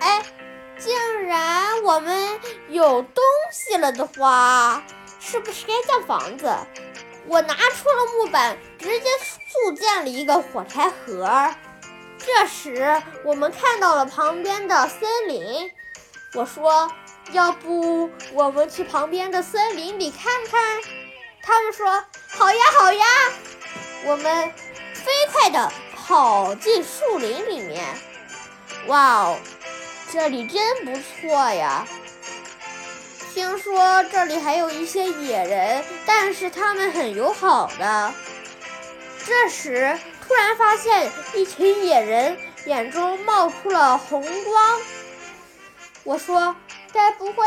哎，既然我们有东西了的话，是不是该建房子？我拿出了木板，直接速建了一个火柴盒。这时，我们看到了旁边的森林。我说：“要不我们去旁边的森林里看看？”他们说：“好呀，好呀！”我们飞快地跑进树林里面。哇哦，这里真不错呀！听说这里还有一些野人，但是他们很友好的。这时，突然发现一群野人眼中冒出了红光。我说：“该不会……”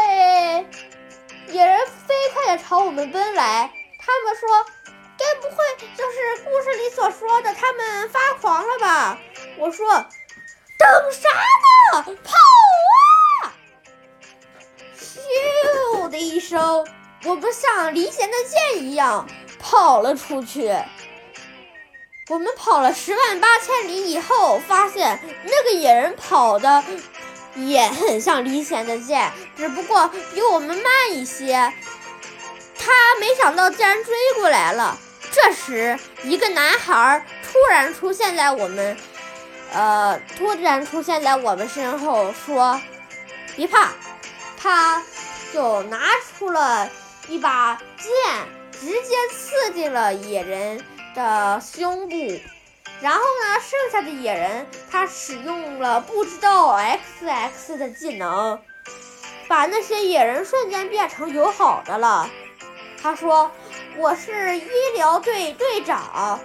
野人飞快地朝我们奔来。他们说：“该不会就是故事里所说的他们发狂了吧？”我说：“等啥呢？跑！”咻的一声，我们像离弦的箭一样跑了出去。我们跑了十万八千里以后，发现那个野人跑的也很像离弦的箭，只不过比我们慢一些。他没想到竟然追过来了。这时，一个男孩突然出现在我们，呃，突然出现在我们身后，说：“别怕。”他就拿出了一把剑，直接刺进了野人的胸部。然后呢，剩下的野人他使用了不知道 X X 的技能，把那些野人瞬间变成友好的了。他说：“我是医疗队队长，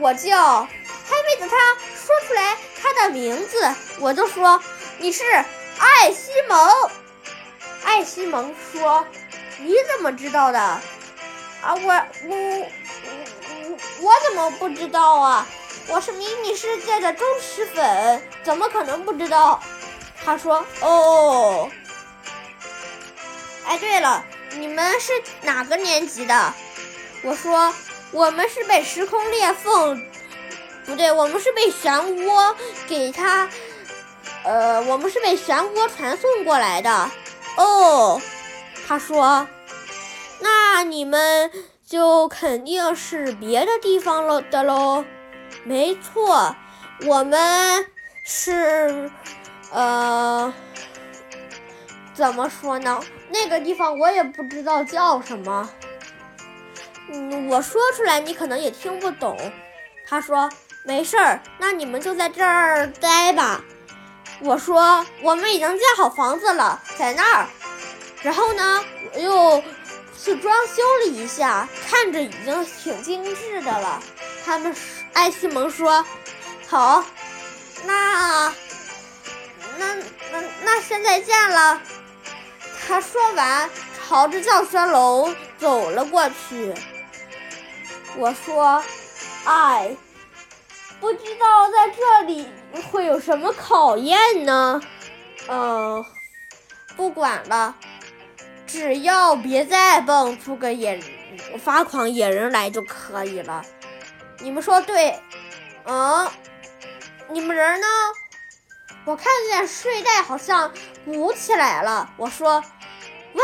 我叫……还没等他说出来他的名字，我就说你是艾西蒙。”艾西蒙说：“你怎么知道的？啊，我我我我怎么不知道啊？我是迷你世界的忠实粉，怎么可能不知道？”他说：“哦，哎，对了，你们是哪个年级的？”我说：“我们是被时空裂缝，不对，我们是被漩涡给他，呃，我们是被漩涡传送过来的。”哦，他说：“那你们就肯定是别的地方了的喽。”没错，我们是……呃，怎么说呢？那个地方我也不知道叫什么。嗯，我说出来你可能也听不懂。他说：“没事儿，那你们就在这儿待吧。”我说我们已经建好房子了，在那儿。然后呢，我又去装修了一下，看着已经挺精致的了。他们艾西蒙说：“好，那那那那现在见了。”他说完，朝着教学楼走了过去。我说：“哎。”不知道在这里会有什么考验呢？嗯，不管了，只要别再蹦出个野发狂野人来就可以了。你们说对？嗯，你们人呢？我看见睡袋好像鼓起来了。我说：“喂，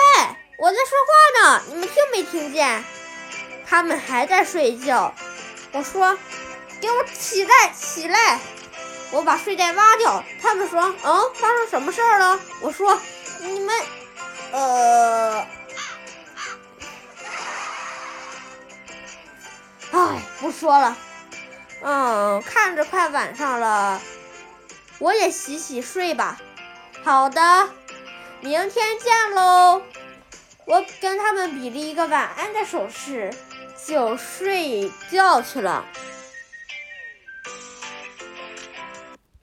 我在说话呢，你们听没听见？”他们还在睡觉。我说。给我起来，起来！我把睡袋挖掉。他们说：“嗯，发生什么事儿了？”我说：“你们，呃，哎，不说了。嗯，看着快晚上了，我也洗洗睡吧。好的，明天见喽。我跟他们比了一个晚安的手势，就睡觉去了。